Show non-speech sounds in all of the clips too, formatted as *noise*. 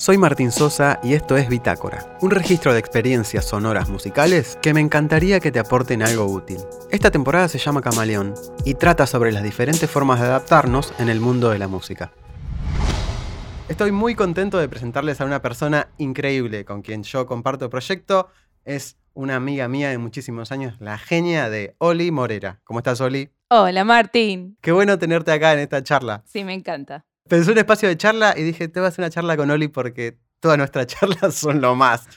Soy Martín Sosa y esto es Bitácora, un registro de experiencias sonoras musicales que me encantaría que te aporten algo útil. Esta temporada se llama Camaleón y trata sobre las diferentes formas de adaptarnos en el mundo de la música. Estoy muy contento de presentarles a una persona increíble con quien yo comparto proyecto. Es una amiga mía de muchísimos años, la genia de Oli Morera. ¿Cómo estás, Oli? Hola, Martín. Qué bueno tenerte acá en esta charla. Sí, me encanta. Pensé un espacio de charla y dije, te voy a hacer una charla con Oli porque todas nuestras *laughs* charlas son lo más.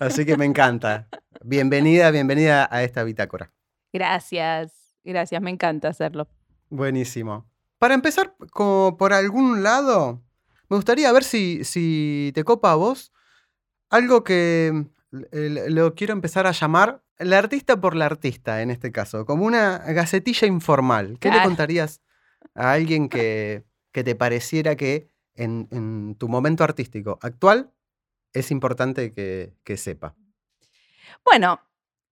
Así que me encanta. Bienvenida, bienvenida a esta bitácora. Gracias, gracias, me encanta hacerlo. Buenísimo. Para empezar, como por algún lado, me gustaría ver si, si te copa a vos algo que lo quiero empezar a llamar la artista por la artista, en este caso, como una gacetilla informal. ¿Qué le contarías a alguien que que te pareciera que en, tu momento artístico actual es importante que, sepa? Bueno,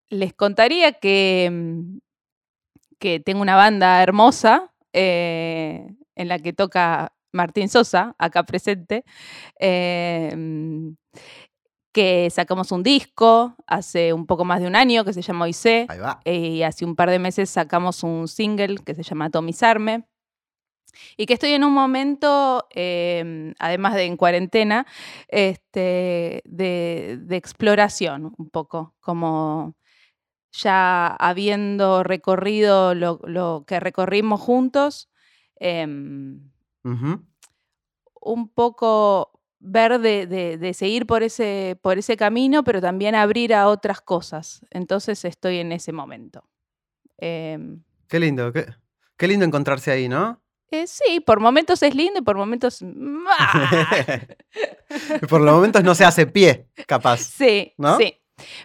les contaría que, mm, que tengo una banda hermosa eh, en la que toca Martín Sosa, acá presente, eh, mm, que sacamos un disco hace un poco más de un año que se llama Oise, y hace un par de meses sacamos un single que se llama Tomizarme. Y que estoy en un momento, em, además de en cuarentena, este, de, exploración un poco, como ya habiendo recorrido lo, que recorrimos juntos, em, un poco ver de, seguir por ese, por ese camino, pero también abrir a otras cosas. Entonces estoy en ese momento. Em, qué lindo, qué lindo encontrarse ahí, ¿no? Eh, sí, por momentos es lindo y por momentos. *laughs* por los momentos no se hace pie, capaz. Sí, sí.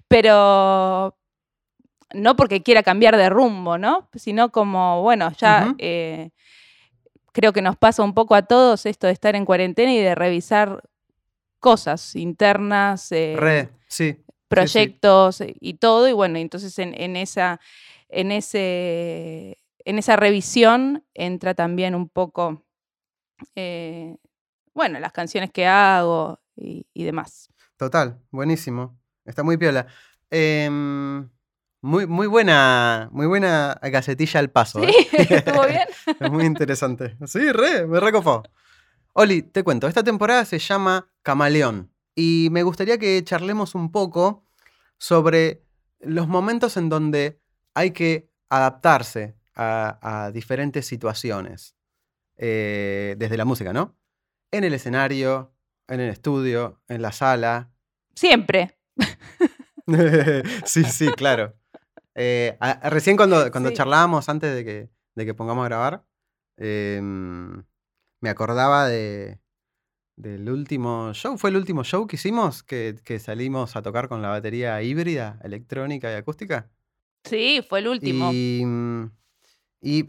Pero no porque quiera cambiar de rumbo, ¿no? Sino como, bueno, ya eh, creo que nos pasa un poco a todos esto de estar en cuarentena y de revisar cosas internas, eh, proyectos y todo. Y bueno, entonces en, esa, en ese en esa revisión entra también un poco, eh, bueno, las canciones que hago y, demás. Total, buenísimo. Está muy piola. Em, muy, muy buena, muy buena gacetilla al paso. ¿Sí? ¿eh? *laughs* ¿Estuvo bien? *laughs* es muy interesante. Sí, re, me recopó. Oli, te cuento, esta temporada se llama Camaleón y me gustaría que charlemos un poco sobre los momentos en donde hay que adaptarse a, diferentes situaciones, eh, desde la música, ¿no? En el escenario, en el estudio, en la sala. Siempre. *laughs* sí, sí, claro. Eh, recién cuando, cuando charlábamos antes de que, de que pongamos a grabar, em, me acordaba de, del último show. ¿Fue el último show que hicimos? Que, que, salimos a tocar con la batería híbrida, electrónica y acústica. Sí, fue el último. Y, y,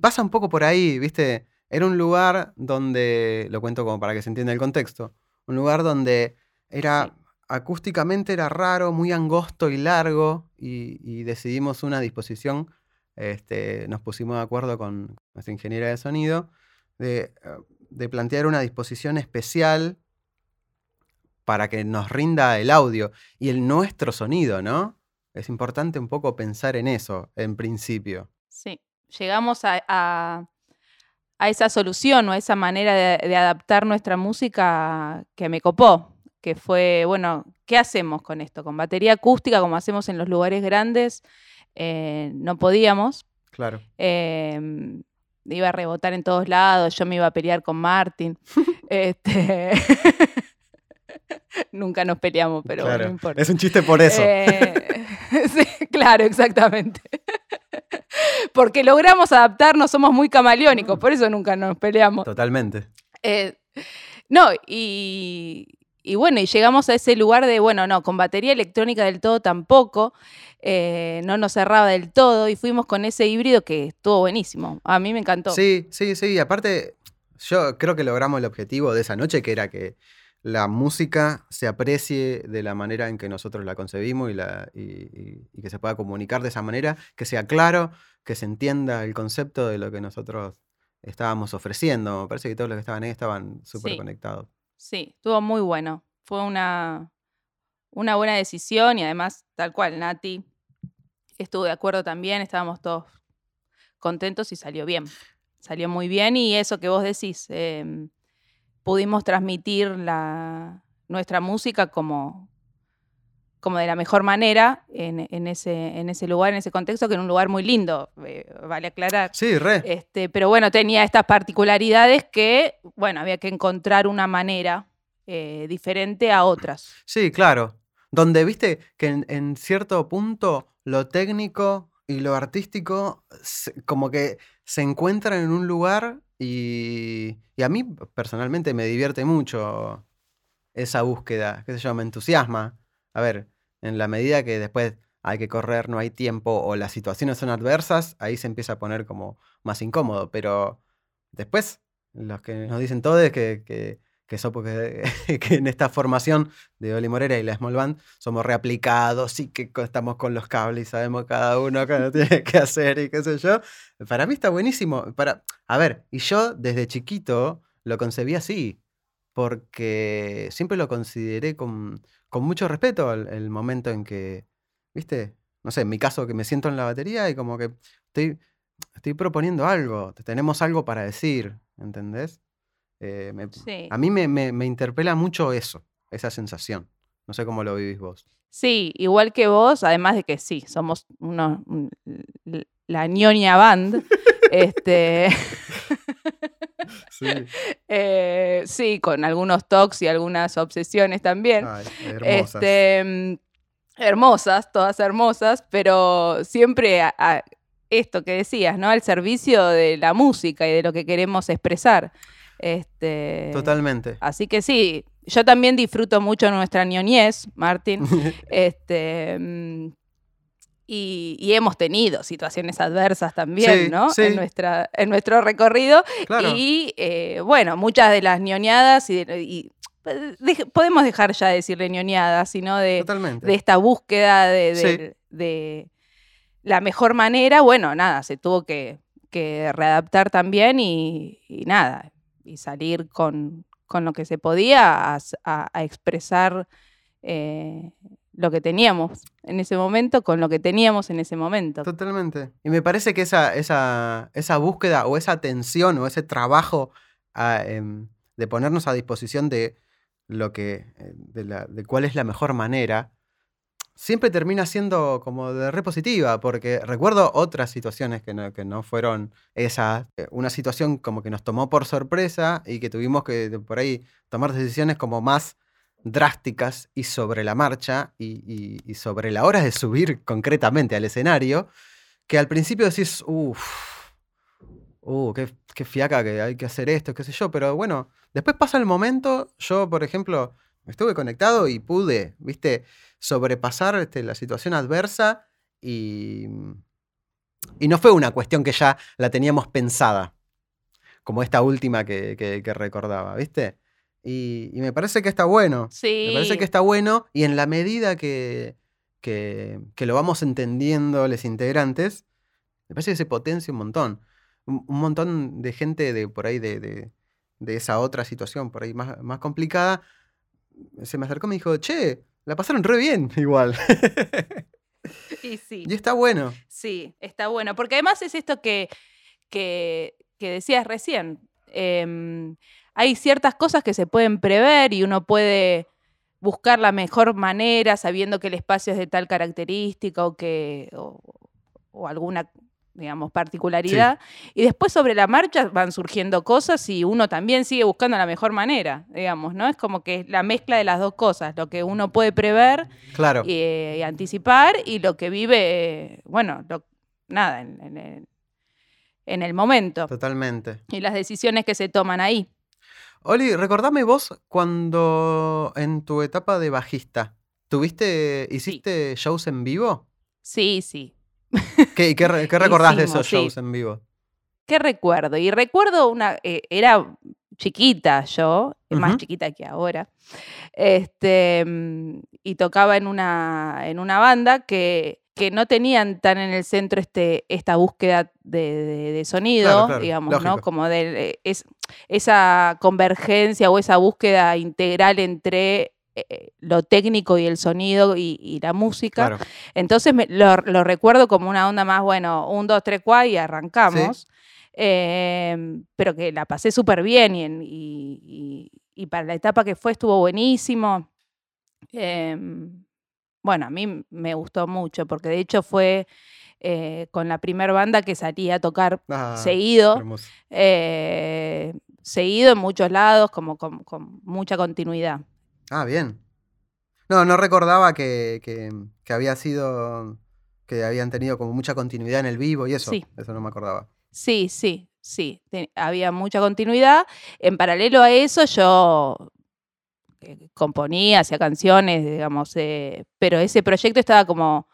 pasa un poco por ahí, ¿viste? Era un lugar donde, lo cuento como para que se entienda el contexto, un lugar donde era acústicamente era raro, muy angosto y largo, y, decidimos una disposición, este, nos pusimos de acuerdo con nuestra ingeniera de sonido, de, de plantear una disposición especial para que nos rinda el audio y el nuestro sonido, ¿no? Es importante un poco pensar en eso, en principio. Sí llegamos a, esa solución o a esa manera de, adaptar nuestra música que me copó, que fue, bueno, ¿qué hacemos con esto? Con batería acústica, como hacemos en los lugares grandes, eh, no podíamos. Claro. Em, iba a rebotar en todos lados, yo me iba a pelear con Martin. *laughs* este... *laughs* Nunca nos peleamos, pero no importa. Es un chiste por eso. Eh, *laughs* sí, claro, exactamente porque logramos adaptarnos, somos muy camaleónicos, por eso nunca nos peleamos. Totalmente. Eh, no, y, bueno, y llegamos a ese lugar de, bueno, no, con batería electrónica del todo tampoco, eh, no nos cerraba del todo, y fuimos con ese híbrido que estuvo buenísimo. A mí me encantó. Sí, sí, sí, aparte, yo creo que logramos el objetivo de esa noche, que era que la música se aprecie de la manera en que nosotros la concebimos y, la, y, que se pueda comunicar de esa manera, que sea claro, que se entienda el concepto de lo que nosotros estábamos ofreciendo. Me parece que todos los que estaban ahí estaban súper conectados. Sí, estuvo muy bueno. Fue una, una buena decisión y además, tal cual, Nati estuvo de acuerdo también, estábamos todos contentos y salió bien. Salió muy bien y eso que vos decís, em, pudimos transmitir la, nuestra música como, como de la mejor manera en, ese, en ese lugar, en ese contexto, que era un lugar muy lindo, eh, vale aclarar. Sí, re. Este, pero bueno, tenía estas particularidades que, bueno, había que encontrar una manera eh, diferente a otras. Sí, claro. Donde viste que en, cierto punto lo técnico y lo artístico como que se encuentran en un lugar y, y a mí personalmente me divierte mucho esa búsqueda, qué sé yo, me entusiasma. A ver, en la medida que después hay que correr, no hay tiempo o las situaciones son adversas, ahí se empieza a poner como más incómodo. Pero después, los que nos dicen todos que, que, que, *laughs* que en esta formación de Oli Morera y la Small Band somos reaplicados y que estamos con los cables y sabemos cada uno qué *laughs* tiene que hacer y qué sé yo. Para mí está buenísimo. Para, a ver, y yo desde chiquito lo concebí así porque siempre lo consideré con, mucho respeto el, momento en que, viste, no sé, en mi caso que me siento en la batería y como que estoy, estoy proponiendo algo, tenemos algo para decir, ¿entendés? Eh, a mí me, me, interpela mucho eso, esa sensación. No sé cómo lo vivís vos. Sí, igual que vos, además de que sí, somos unos, la ñoña band. este, *laughs* *laughs* *laughs* Sí. *laughs* Eh, sí, con algunos tocs y algunas obsesiones también. hermosas. Este, mm, hermosas, todas hermosas, pero siempre a, esto que decías, ¿no? Al servicio de la música y de lo que queremos expresar. Este, Totalmente. Así que sí, yo también disfruto mucho nuestra ñoñez, Martín. *laughs* este, y, hemos tenido situaciones adversas también, ¿no? En, nuestra, en nuestro recorrido. Y eh, bueno, muchas de las ñoñadas y, podemos dejar ya de decirle ñoñadas, sino de, de esta búsqueda de, la mejor manera, bueno, nada, se tuvo que, readaptar también y, nada, y salir con, lo que se podía a, expresar eh, lo que teníamos en ese momento con lo que teníamos en ese momento. Totalmente. Y me parece que esa, esa, esa búsqueda o esa atención o ese trabajo ah, em, de ponernos a disposición de lo que, eh, de, cuál es la mejor manera, siempre termina siendo como de repositiva, porque recuerdo otras situaciones que no, que no fueron esas, eh, una situación como que nos tomó por sorpresa y que tuvimos que por ahí tomar decisiones como más drásticas y sobre la marcha y, sobre la hora de subir concretamente al escenario, que al principio decís, uff, uh, qué, fiaca que hay que hacer esto, qué sé yo, pero bueno, después pasa el momento, yo por ejemplo estuve conectado y pude, viste, sobrepasar este, la situación adversa y, y no fue una cuestión que ya la teníamos pensada, como esta última que, que recordaba, viste. Y, me parece que está bueno. Sí. Me parece que está bueno y en la medida que, que, lo vamos entendiendo los integrantes, me parece que se potencia un montón. Un, montón de gente de por ahí de, de, esa otra situación, por ahí más, más complicada, se me acercó y me dijo, che, la pasaron re bien *laughs* igual. Y sí. Y está bueno. Sí, está bueno. Porque además es esto que, que, que decías recién. Eh, hay ciertas cosas que se pueden prever y uno puede buscar la mejor manera sabiendo que el espacio es de tal característica o que o, alguna digamos particularidad. Y después sobre la marcha van surgiendo cosas y uno también sigue buscando la mejor manera digamos no es como que es la mezcla de las dos cosas lo que uno puede prever claro. y, anticipar y lo que vive bueno nada en el momento. Totalmente. Y las decisiones que se toman ahí Oli, recordame vos cuando en tu etapa de bajista, ¿tuviste, hiciste shows en vivo? Sí, sí. *laughs* ¿Qué, qué, *laughs* recordás de esos shows en vivo? ¿Qué recuerdo? Y recuerdo una, eh, era chiquita yo, más chiquita que ahora, este, y tocaba en una, en una banda que que no tenían tan en el centro este, esta búsqueda de, de- de sonido, Claro, claro, digamos, ¿no? Como de eh, es, esa convergencia o esa búsqueda integral entre eh, lo técnico y el sonido y, y la música. Claro. Entonces me- lo, lo recuerdo como una onda más, bueno, un, dos, tres, cuatro y arrancamos. Pero que la pasé súper bien y, en- y- y- y para la etapa que fue estuvo buenísimo. Bueno, a mí me gustó mucho porque de hecho fue eh, con la primer banda que salí a tocar Ah, seguido, eh, seguido en muchos lados, como con, con mucha continuidad. Ah, bien. No, no recordaba que, que- que había sido. que habían tenido como mucha continuidad en el vivo y eso. Sí. Eso no me acordaba. Sí, sí, sí. había mucha continuidad. En paralelo a eso, yo componía, hacía canciones, digamos, eh, pero ese proyecto estaba como,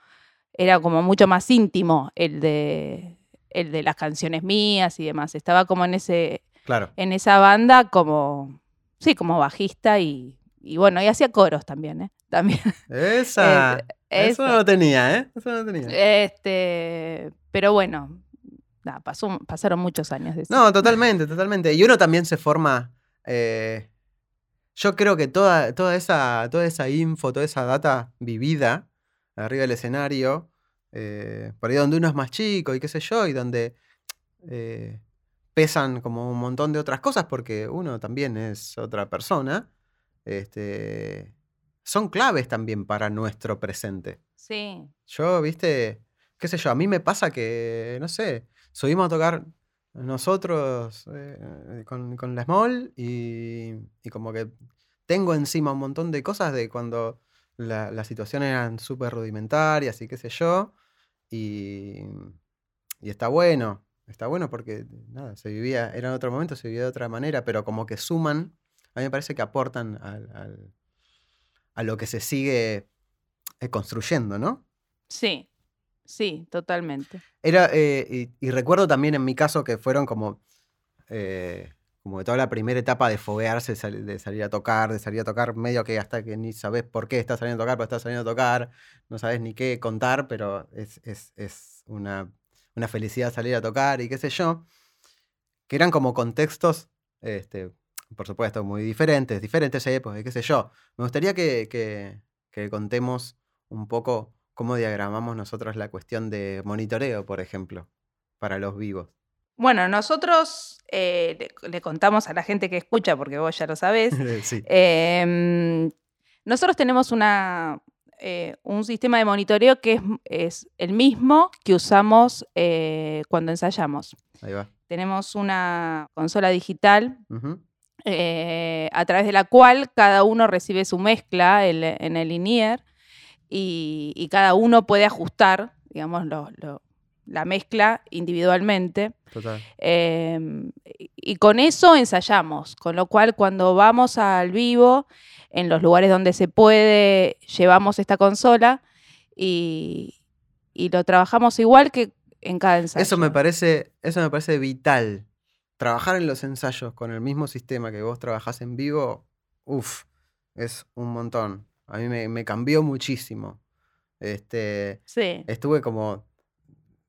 era como mucho más íntimo, el de, el de las canciones mías y demás. Estaba como en ese, Claro. en esa banda como, sí, como bajista y, y bueno, y hacía coros también, ¿eh? *laughs* También. Esa. eso eso. no lo tenía, ¿eh? Eso no lo tenía. Este, pero bueno, nada, pasó, pasaron muchos años de eso. No, totalmente, totalmente. Y uno también se forma. eh, yo creo que toda, toda, esa, toda esa info, toda esa data vivida arriba del escenario, eh, por ahí donde uno es más chico y qué sé yo, y donde eh, pesan como un montón de otras cosas, porque uno también es otra persona, este, son claves también para nuestro presente. Sí, Yo, viste, qué sé yo, a mí me pasa que, no sé, subimos a tocar nosotros eh, con, con la Small y, y como que tengo encima un montón de cosas de cuando la- las situaciones eran súper rudimentarias y qué sé yo. Y, y está bueno, está bueno porque, nada, se vivía, era en otro momento, se vivía de otra manera, pero como que suman, a mí me parece que aportan al- al- a lo que se sigue eh, construyendo, ¿no? sí, sí, totalmente. Era, eh, y, y recuerdo también en mi caso que fueron como, eh, como de toda la primera etapa de foguearse, sal- de salir a tocar, de salir a tocar, medio que hasta que ni sabes por qué estás saliendo a tocar, pero estás saliendo a tocar, no sabes ni qué contar, pero es, es- es una, una felicidad salir a tocar y qué sé yo, que eran como contextos, este, por supuesto, muy diferentes, diferentes épocas, y qué sé yo. Me gustaría que, que- que contemos un poco cómo diagramamos nosotros la cuestión de monitoreo, por ejemplo, para los vivos. Bueno, nosotros eh, le, le contamos a la gente que escucha, porque vos ya lo *laughs* sabés, sí. em, nosotros tenemos una, eh, un sistema de monitoreo que es, es el mismo que usamos eh, cuando ensayamos. Ahí va. Tenemos una consola digital eh, a través de la cual cada uno recibe su mezcla el- en el INIER y, y cada uno puede ajustar, digamos, lo- lo- la mezcla individualmente. Total. Eh, y- y con eso ensayamos, con lo cual cuando vamos al vivo, en los lugares donde se puede, llevamos esta consola y, y lo trabajamos igual que en cada ensayo. Eso me parece, eso me parece vital. Trabajar en los ensayos con el mismo sistema que vos trabajás en vivo, uff, es un montón. A mí me, me cambió muchísimo. Este, Sí, estuve como,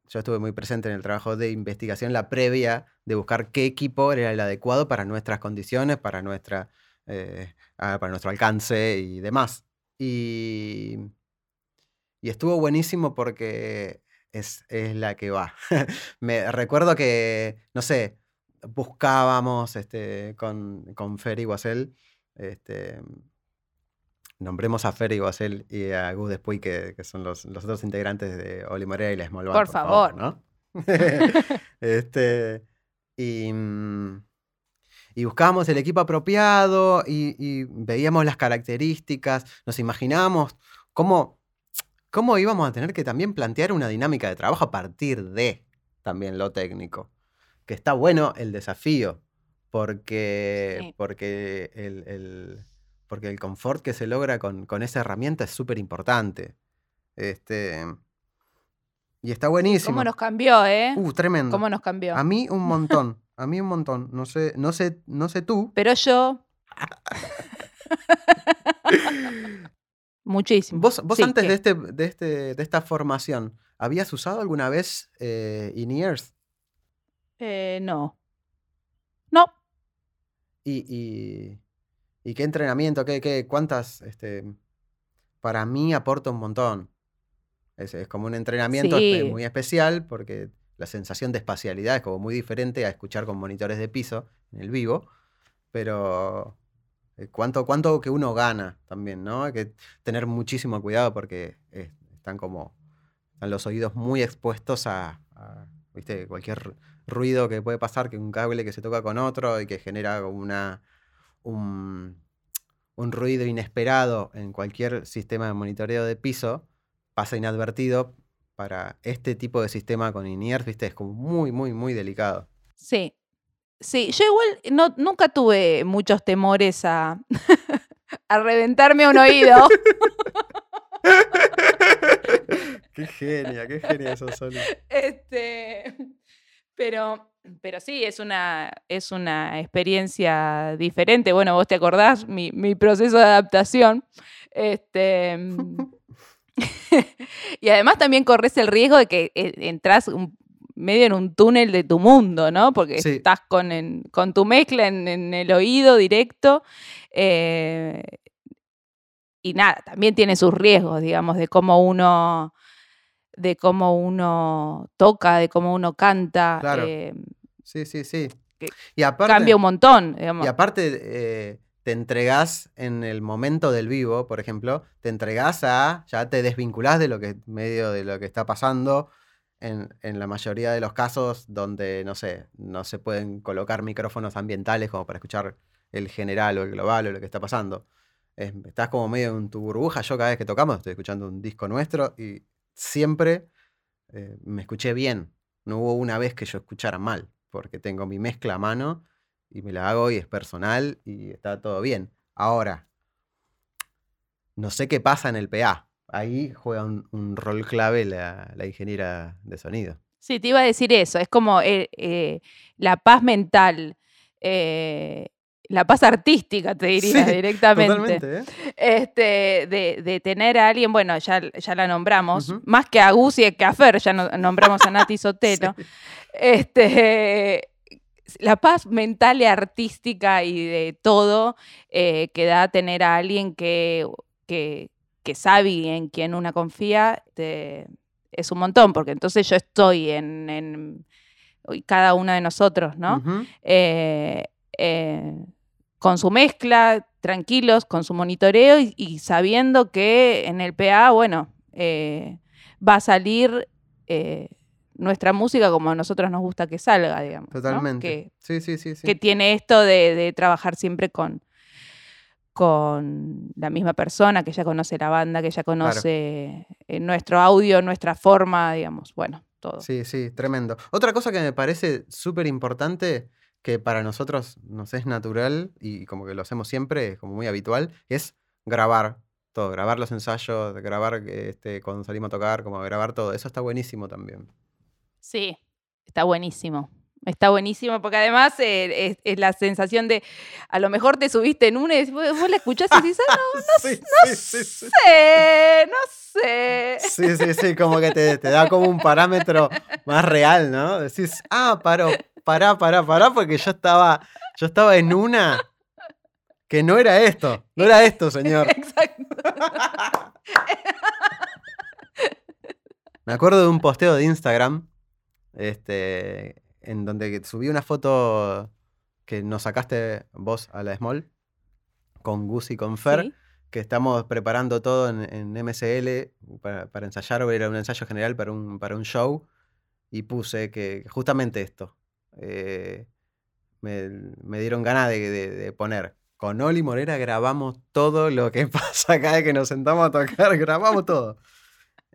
yo estuve muy presente en el trabajo de investigación, la previa de buscar qué equipo era el adecuado para nuestras condiciones, para, nuestra, eh, ah, para nuestro alcance y demás. Y, y estuvo buenísimo porque es, es la que va. *laughs* Me recuerdo que, no sé, buscábamos este, con, con Fer y Guasel, este, nombremos a Fer y Guasel y a Gus Despuy, que, que son los, los otros integrantes de Oli Morea y la Small Band, Por favor. ¿no? *laughs* este, y, y buscábamos el equipo apropiado y, y veíamos las características, nos imaginábamos cómo, cómo íbamos a tener que también plantear una dinámica de trabajo a partir de también lo técnico. Que está bueno el desafío, porque, Sí. porque, el, el- porque el confort que se logra con, con esa herramienta es súper importante. Este, y está buenísimo. ¿Cómo nos cambió, eh? Uh, tremendo. ¿Cómo nos cambió? A mí un *laughs* montón. A mí un montón. No sé, no sé, no sé tú. Pero yo, *laughs* Muchísimo. Vos, vos Sí, antes que- de, este, de, este, de esta formación, ¿habías usado alguna vez eh, In-Ears? Eh, no. No. ¿Y, y, y qué entrenamiento? ¿Qué, qué, ¿Cuántas? Este, para mí aporta un montón. Es, es como un entrenamiento Sí. muy especial porque la sensación de espacialidad es como muy diferente a escuchar con monitores de piso en el vivo. Pero eh, cuánto, cuánto que uno gana también, ¿no? Hay que tener muchísimo cuidado porque eh, están como están los oídos muy expuestos a, a, ¿viste? cualquier ruido que puede pasar, que un cable que se toca con otro y que genera como una, un, un ruido inesperado en cualquier sistema de monitoreo de piso pasa inadvertido. Para este tipo de sistema con ¿viste? Es como muy, muy, muy delicado. Sí. Sí, yo igual no, nunca tuve muchos temores a, *laughs* a reventarme un oído. *laughs* qué genia, qué genia eso, Soli. *laughs* Este, pero, pero sí, es una, es una experiencia diferente. Bueno, vos te acordás mi, mi proceso de adaptación. Este, *laughs* *laughs* y además también corres el riesgo de que eh, entras un- medio en un túnel de tu mundo, ¿no? Porque Sí. estás con, en- con tu mezcla en, en el oído directo. eh, y nada, también tiene sus riesgos, digamos, de cómo uno de cómo uno toca, de cómo uno canta. Claro. eh, Sí, sí, sí. Y aparte, cambia un montón, digamos. y aparte eh, te entregás en el momento del vivo, por ejemplo, te entregás a, ya te desvinculás de lo que medio de lo que está pasando en, en la mayoría de los casos donde, no sé, no se pueden colocar micrófonos ambientales como para escuchar el general o el global o lo que está pasando. Es- estás como medio en tu burbuja. Yo cada vez que tocamos estoy escuchando un disco nuestro y siempre eh, me escuché bien. No hubo una vez que yo escuchara mal, porque tengo mi mezcla a mano y me la hago y es personal y está todo bien. Ahora, no sé qué pasa en el PA. Ahí juega un, rol clave la, ingeniera de sonido. Sí, te iba a decir eso. Es como eh, eh, la paz mental, la paz artística, te diría Sí, directamente. ¿eh? Este, de, de tener a alguien, bueno, ya, ya la nombramos, más que a Gus y que a Fer, ya no- nombramos a Nati *laughs* Sotelo. Sí. Este, la paz mental y artística y de todo eh, que da tener a alguien que, que, que sabe y en quien una confía, es un montón, porque entonces yo estoy en, en cada uno de nosotros, ¿no? Eh, eh, con su mezcla, tranquilos, con su monitoreo y, y sabiendo que en el PA, bueno, eh, va a salir eh, nuestra música como a nosotros nos gusta que salga, digamos. ¿no? Totalmente. Que, Sí, sí, sí. sí. que tiene esto de, de trabajar siempre con, con la misma persona, que ya conoce la banda, que ya conoce eh, nuestro audio, nuestra forma, digamos, bueno, todo. Sí, sí, tremendo. Otra cosa que me parece súper importante, que para nosotros nos es natural y como que lo hacemos siempre, es como muy habitual, es grabar todo, grabar los ensayos, grabar este, cuando salimos a tocar, como grabar todo. Eso está buenísimo también. Sí, está buenísimo. Está buenísimo porque además eh, es, es la sensación de, a lo mejor te subiste en una y vos, vos la escuchás y dices, ah, no *laughs* sí, sí, sí. sé, no sé. Sí, sí, sí, como que te, te da como un parámetro más real, ¿no? Decís, ah, paró, pará, pará, pará, porque yo estaba, yo estaba en una que no era esto, no era esto, señor. *laughs* Exacto. Me acuerdo de un posteo de Instagram, este, en donde subí una foto que nos sacaste vos a la Small, con Gus y con Fer, Sí. que estamos preparando todo en, en MSL para, para ensayar, era un ensayo general para un, para un show, y puse que justamente esto. Eh, me, dieron ganas de, poner. Con Oli Morera grabamos todo lo que *laughs* pasa cada vez que nos sentamos a tocar, grabamos todo.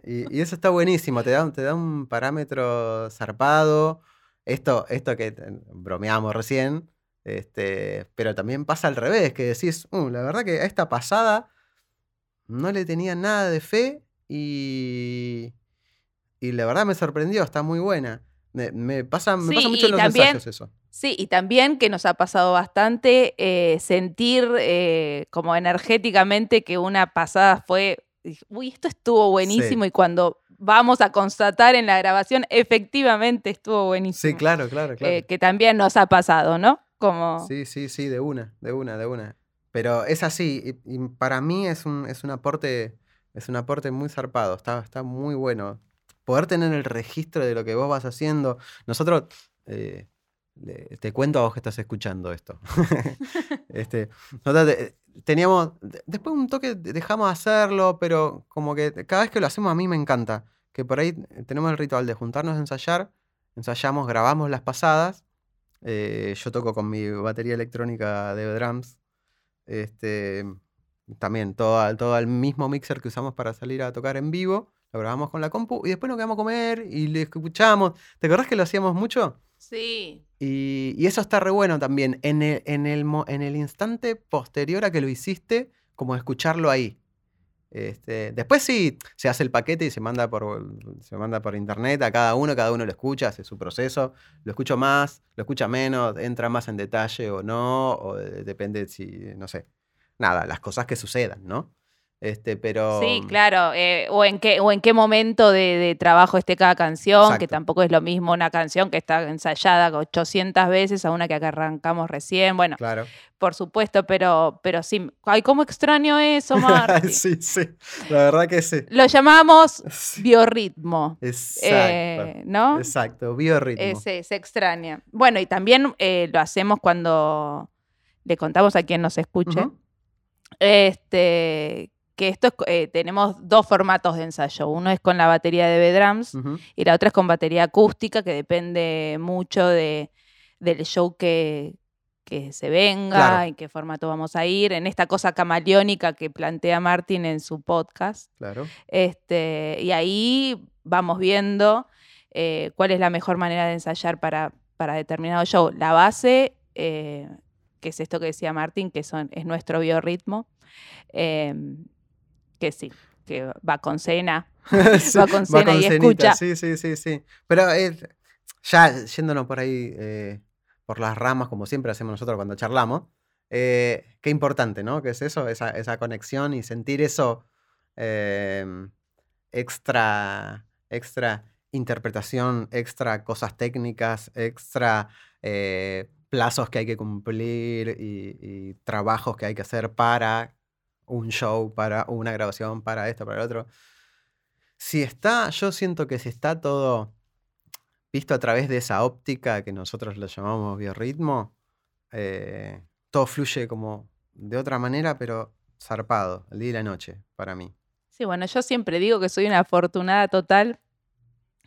Y, eso está buenísimo, te da, te da un parámetro zarpado. Esto, esto que bromeamos recién, este, pero también pasa al revés, que decís, "Uh, la verdad que a esta pasada no le tenía nada de fe y, y la verdad me sorprendió, está muy buena. Me, pasa, me Sí, pasa mucho en los también- ensayos eso. Sí, y también que nos ha pasado bastante eh, sentir eh, como energéticamente que una pasada fue, uy, esto estuvo buenísimo y cuando vamos a constatar en la grabación, efectivamente estuvo buenísimo. Sí, claro, claro, claro. Eh, que también nos ha pasado, ¿no? Como... Sí, sí, sí, de una, de una, de una. Pero es así, y, y para mí es un, es un aporte, es un aporte muy zarpado, está, está muy bueno. Poder tener el registro de lo que vos vas haciendo. Nosotros, eh, te cuento a vos que estás escuchando esto. *laughs* este, nosotros te- teníamos, de- después un toque de- dejamos de hacerlo, pero como que cada vez que lo hacemos a mí me encanta. Que por ahí tenemos el ritual de juntarnos a ensayar, ensayamos, grabamos las pasadas. eh, yo toco con mi batería electrónica de drums. Este, también todo, todo el mismo mixer que usamos para salir a tocar en vivo. Lo grabamos con la compu y después nos quedamos a comer y le escuchamos. ¿Te acordás que lo hacíamos mucho? Sí. Y, y eso está re bueno también. En el, en, el, en el instante posterior a que lo hiciste, como escucharlo ahí. Este, después sí, se hace el paquete y se manda, por, se manda por internet a cada uno, cada uno lo escucha, hace su proceso. Lo escucho más, lo escucha menos, entra más en detalle o no, o de- depende si, no sé. Nada, las cosas que sucedan, ¿no? Este, pero. Sí, claro. eh, o, en qué, o en qué momento de, de trabajo esté cada canción, que tampoco es lo mismo una canción que está ensayada 800 veces a una que acá arrancamos recién. Bueno, Claro. por supuesto, pero, pero sí. Ay, cómo extraño eso, Marti. *laughs* sí, sí. La verdad que sí. Lo llamamos *laughs* Sí. biorritmo. Exacto. eh, ¿No? Exacto. Biorritmo. Ese, se extraña. Bueno, y también eh, lo hacemos cuando le contamos a quien nos escuche. Este, que esto es, eh, tenemos dos formatos de ensayo. Uno es con la batería de B-Drums y la otra es con batería acústica, que depende mucho de, del show que, que se venga, Claro. en qué formato vamos a ir, en esta cosa camaleónica que plantea Martin en su podcast. Claro. Este, y ahí vamos viendo eh, cuál es la mejor manera de ensayar para, para determinado show. La base, eh, que es esto que decía Martín, que son, es nuestro biorritmo, eh, que sí, que va con cena. *laughs* Sí, Va con cena y cenita, escucha. Sí, sí, sí, sí. Pero eh, ya yéndonos por ahí, eh, por las ramas, como siempre hacemos nosotros cuando charlamos, eh, qué importante, ¿no? Que es eso, esa, esa conexión y sentir eso em, extra, extra interpretación, extra cosas técnicas, extra eh, plazos que hay que cumplir y, y trabajos que hay que hacer para un show, para una grabación, para esto, para el otro. Si está, yo siento que si está todo visto a través de esa óptica que nosotros lo llamamos biorritmo, eh, todo fluye como de otra manera, pero zarpado, el día y la noche, para mí. Sí, bueno, yo siempre digo que soy una afortunada total.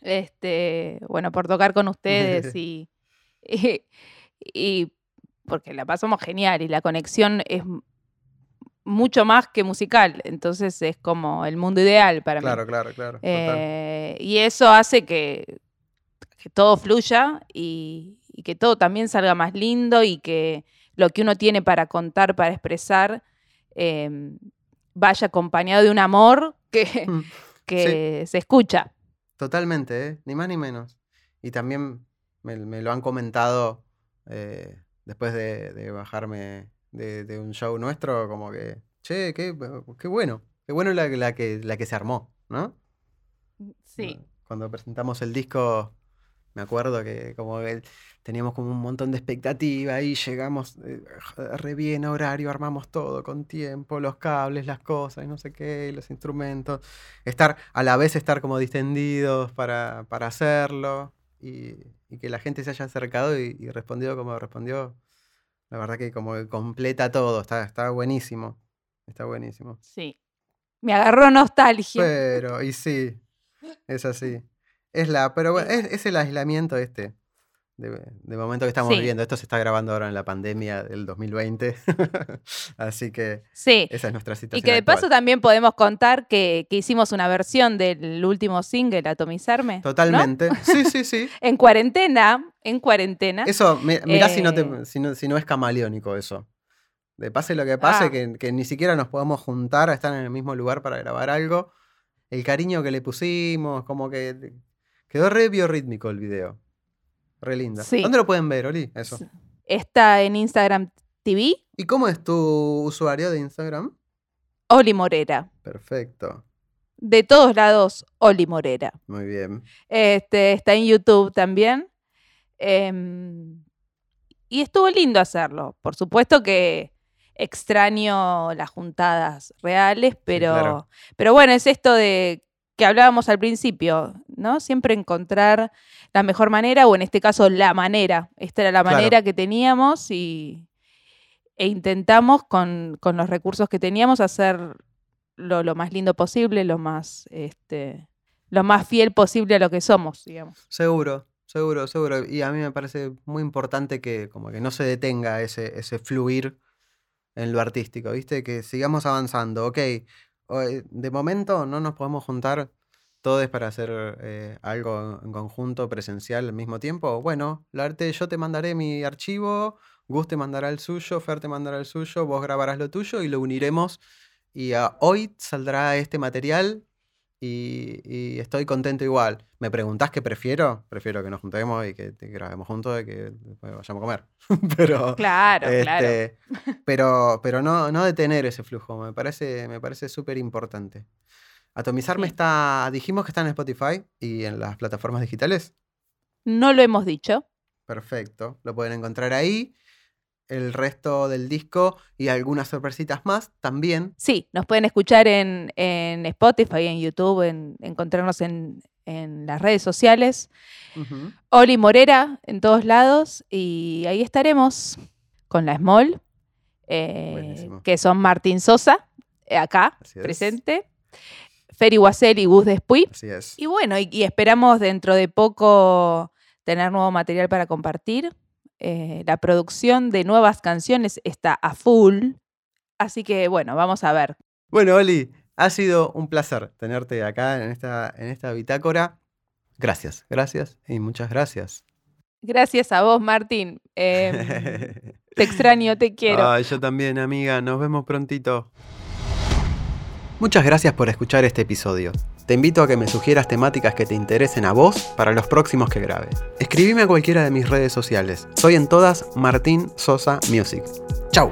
Este, bueno, por tocar con ustedes *laughs* y, *laughs* y, y porque la pasamos genial y la conexión es mucho más que musical, entonces es como el mundo ideal para mí. Claro, claro, claro. Eh, y eso hace que, que todo fluya y, y que todo también salga más lindo y que lo que uno tiene para contar, para expresar, eh, vaya acompañado de un amor que, Mm, *laughs* que se escucha. Totalmente, ¿eh? ni más ni menos. Y también me, me lo han comentado eh, después de, de bajarme de, de un show nuestro, como que, che, qué, qué bueno, qué bueno la, la que, la que se armó, ¿no? Sí. Cuando presentamos el disco, me acuerdo que como que teníamos como un montón de expectativa y llegamos eh, re bien a horario, armamos todo con tiempo, los cables, las cosas y no sé qué, los instrumentos. Estar, a la vez estar como distendidos para, para hacerlo y, y que la gente se haya acercado y, y respondido como respondió. La verdad que como que completa todo, está, está buenísimo. Está buenísimo. Sí. Me agarró nostalgia. Pero, y sí, es así. Es la, pero bueno, es, es el aislamiento este, de, de momento que estamos Sí. viviendo. Esto se está grabando ahora en la pandemia del 2020. *laughs* así que Sí. esa es nuestra situación. Y que de actual. paso también podemos contar que, que hicimos una versión del último single, Atomizarme. ¿no? Totalmente. Sí, sí, sí. *laughs* En cuarentena, en cuarentena. Eso, mi- mirá si, no te- Eh. si, no, si no es camaleónico eso. De pase lo que pase, Ah. que, que ni siquiera nos podemos juntar a estar en el mismo lugar para grabar algo. El cariño que le pusimos, como que quedó re biorrítmico el video. Re linda. Sí. ¿Dónde lo pueden ver, Oli? Eso. Está en Instagram TV, ¿Y cómo es tu usuario de Instagram? Oli Morera. Perfecto. De todos lados, Oli Morera. Muy bien. Este, está en YouTube también. Em, y estuvo lindo hacerlo. Por supuesto que extraño las juntadas reales, pero, claro. pero bueno, es esto de que hablábamos al principio, ¿no? Siempre encontrar la mejor manera, o en este caso la manera. Esta era la Claro. manera que teníamos y, e intentamos con, con los recursos que teníamos hacer lo, lo más lindo posible, lo más, este, lo más fiel posible a lo que somos, digamos. Seguro, seguro, seguro. Y a mí me parece muy importante que como que no se detenga ese, ese fluir en lo artístico, ¿viste? Que sigamos avanzando. Ok, de momento no nos podemos juntar todos para hacer eh, algo en conjunto, presencial al mismo tiempo. Bueno, la arte, yo te mandaré mi archivo, Gus te mandará el suyo, Fer te mandará el suyo, vos grabarás lo tuyo y lo uniremos. Y ah, hoy saldrá este material y, y estoy contento igual. ¿Me preguntás qué prefiero? Prefiero que nos juntemos y que, que grabemos juntos y que después vayamos a comer. *laughs* pero, Claro, claro. este, *laughs* pero, pero no, no detener ese flujo, me parece, me parece súper importante. Atomizarme Sí. está, dijimos que está en Spotify y en las plataformas digitales. No lo hemos dicho. Perfecto, lo pueden encontrar ahí. El resto del disco y algunas sorpresitas más también. Sí, nos pueden escuchar en, en Spotify, en YouTube, en, encontrarnos en, en las redes sociales. Ujú. Oli Morera en todos lados y ahí estaremos con la Small, eh, que son Martín Sosa, eh, acá, presente, Feri Guasel y Gus Despuy. Así es. Y bueno, y, y esperamos dentro de poco tener nuevo material para compartir. Eh, la producción de nuevas canciones está a full. Así que bueno, vamos a ver. Bueno, Oli, ha sido un placer tenerte acá en esta, en esta bitácora. Gracias, gracias y muchas gracias. Gracias a vos, Martín. Em, *laughs* te extraño, te quiero. Yo también, amiga. Nos vemos prontito. Muchas gracias por escuchar este episodio. Te invito a que me sugieras temáticas que te interesen a vos para los próximos que grabe. Escribime a cualquiera de mis redes sociales. Soy en todas Martín Sosa Music. Chau.